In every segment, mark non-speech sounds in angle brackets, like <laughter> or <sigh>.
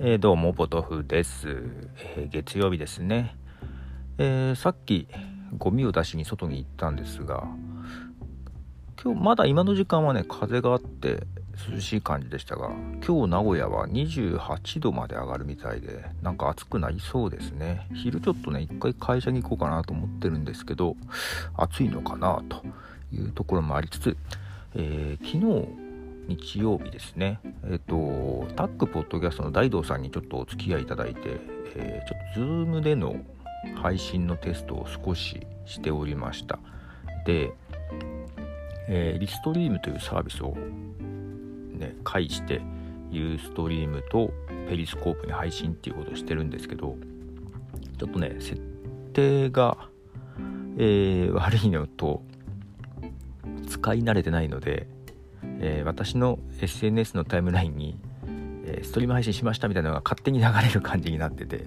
えー、どうもポトフです、えー、月曜日ですね、えー、さっきゴミを出しに外に行ったんですが今日まだ今の時間はね風があって涼しい感じでしたが今日名古屋は28度まで上がるみたいでなんか暑くなりそうですね。昼ちょっとね一回会社に行こうかなと思ってるんですけど暑いのかなというところもありつつ、え、昨日日曜日ですね、えっ、と、タックポッドキャストの大道さんにちょっとお付き合いいただいて、えー、ちょっと Zoom での配信のテストを少ししておりました。で、えー、リストリームというサービスをね、介して、ユーストリームとペリスコープに配信っていうことをしてるんですけど、ちょっとね、設定が、えー、悪いのと、使い慣れてないので、えー、私の SNS のタイムラインに、えー、ストリーム配信しましたみたいなのが勝手に流れる感じになってて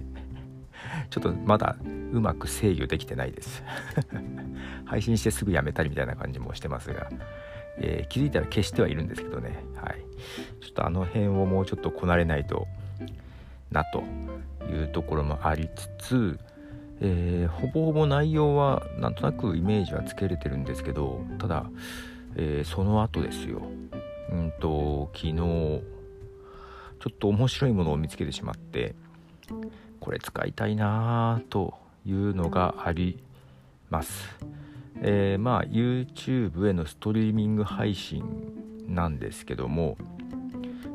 <laughs> ちょっとまだうまく制御できてないです。<laughs> 配信してすぐやめたりみたいな感じもしてますが、えー、気づいたら消してはいるんですけどね。はい。ちょっとあの辺をもうちょっとこなれないとなというところもありつつえー、ほぼほぼ内容はなんとなくイメージはつけれてるんですけどただえー、その後ですよ。うんと昨日ちょっと面白いものを見つけてしまってこれ使いたいなというのがあります、えー、まあ YouTube へのストリーミング配信なんですけども、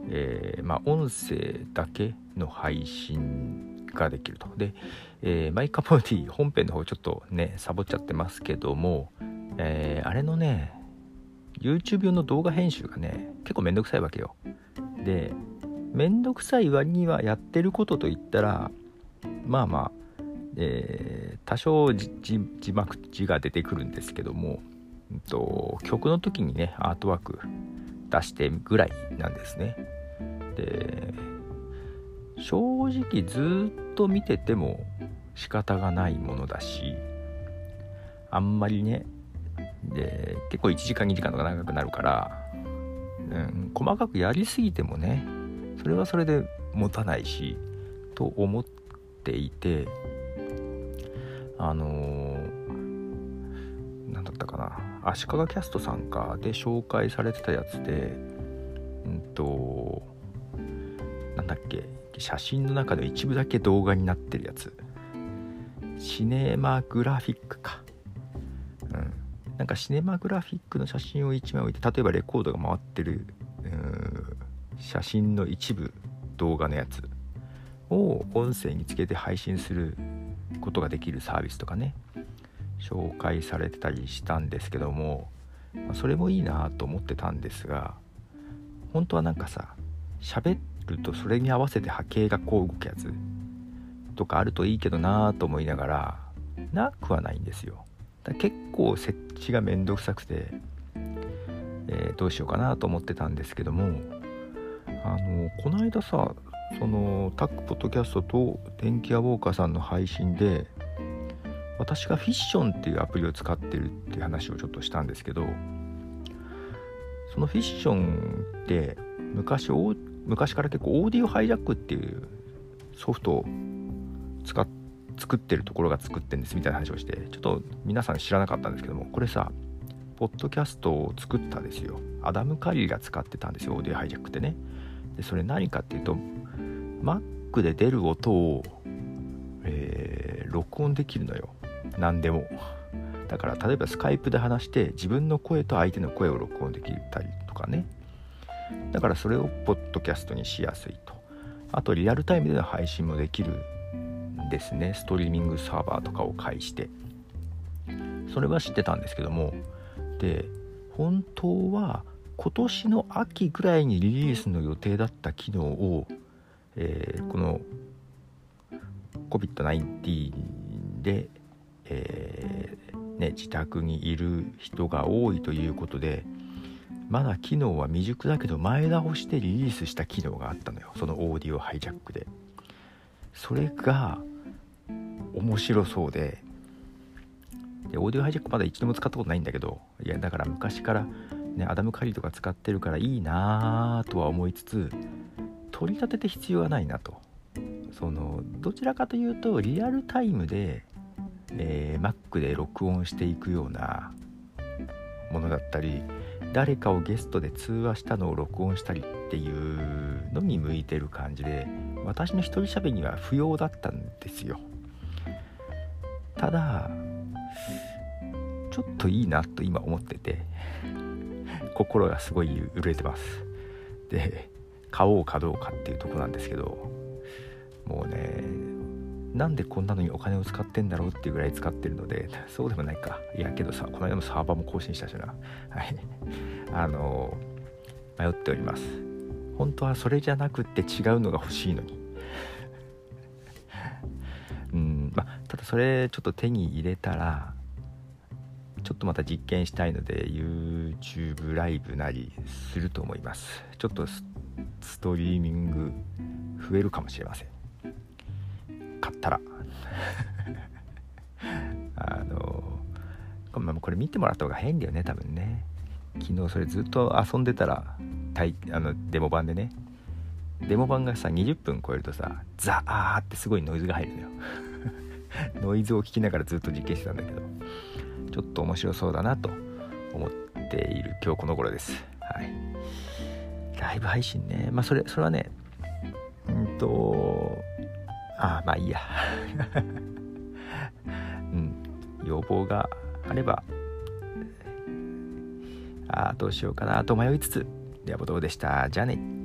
えー、まあ、音声だけの配信ができると。で、えー、マイカポディ本編の方ちょっとねサボっちゃってますけども、えあれのね YouTube 用の動画編集がね結構めんどくさいわけよ。でめんどくさい割にはやってることといったらまあまあ、えー、多少字幕字が出てくるんですけども、うんと、曲の時にねアートワーク出してぐらいなんですね。で正直ずっと見てても仕方がないものだしあんまりねで結構1時間2時間とか長くなるから、うん、細かくやりすぎてもねそれはそれで持たないしと思っていてあのー、何だったかな足利キャストさんかで紹介されてたやつでうんとなんだっけ写真の中の一部だけ動画になってるやつ。シネマグラフィックか。なんかシネマグラフィックの写真を1枚置いて例えばレコードが回ってる写真の一部動画のやつを音声につけて配信することができるサービスとかね紹介されてたりしたんですけどもそれもいいなと思ってたんですが本当はなんかさ喋るとそれに合わせて波形がこう動くやつとかあるといいけどなと思いながらなくはないんですよ。結構設置がめんどくさくて、えー、どうしようかなと思ってたんですけどもあのこの間さそのタックポッドキャストと電気屋ウォーカーさんの配信で私がフィッションっていうアプリを使ってるっていう話をちょっとしたんですけどそのフィッションって昔昔から結構オーディオハイジャックっていうソフトを使っ作ってるところが作ってんですみたいな話をしてちょっと皆さん知らなかったんですけどもこれさポッドキャストを作ったですよ。アダム・カリーが使ってたんですよオーディオハイジャックってね。でそれ何かっていうと Mac で出る音を、えー、録音できるのよ。何でも。だから例えばスカイプで話して自分の声と相手の声を録音できたりとかね。だからそれをポッドキャストにしやすいと。あとリアルタイムでの配信もできるですね。ストリーミングサーバーとかを介して。それは知ってたんですけども。で本当は今年の秋ぐらいにリリースの予定だった機能を、えー、この COVID-19 で、えー、ね、自宅にいる人が多いということでまだ機能は未熟だけど前倒してリリースした機能があったのよ。そのオーディオハイジャックで。それが面白そうで。でオーディオハイジャックまだ一度も使ったことないんだけどいやだから昔からねアダム・カリーとか使ってるからいいなとは思いつつ取り立てて必要はないなと。そのどちらかというとリアルタイムで、えー、Mac で録音していくようなものだったり誰かをゲストで通話したのを録音したりっていうのに向いてる感じで私の一人喋りには不要だったんですよ。ただちょっといいなと今思ってて心がすごい揺れてます。で買おうかどうかっていうとこなんですけどもうねなんでこんなのにお金を使ってんだろうっていうぐらい使ってるのでそうでもないか。いやけどさこの間もサーバーも更新したしな。はい。あの迷っております。本当はそれじゃなくて違うのが欲しいのに。ただそれちょっと手に入れたらちょっとまた実験したいので YouTube ライブなりすると思います。ちょっとストリーミング増えるかもしれません。買ったら。<laughs> あのこれ見てもらった方が変だよね多分ね。昨日それずっと遊んでたらあのデモ版でね。デモ版がさ20分超えるとさザーってすごいノイズが入るのよ。<laughs> ノイズを聞きながらずっと実験してたんだけどちょっと面白そうだなと思っている今日この頃です。はい。ライブ配信ね。まあそれそれはねうんとああまあいいや。<laughs> うん。要望があればああどうしようかなと迷いつつではボトルでした。じゃあね。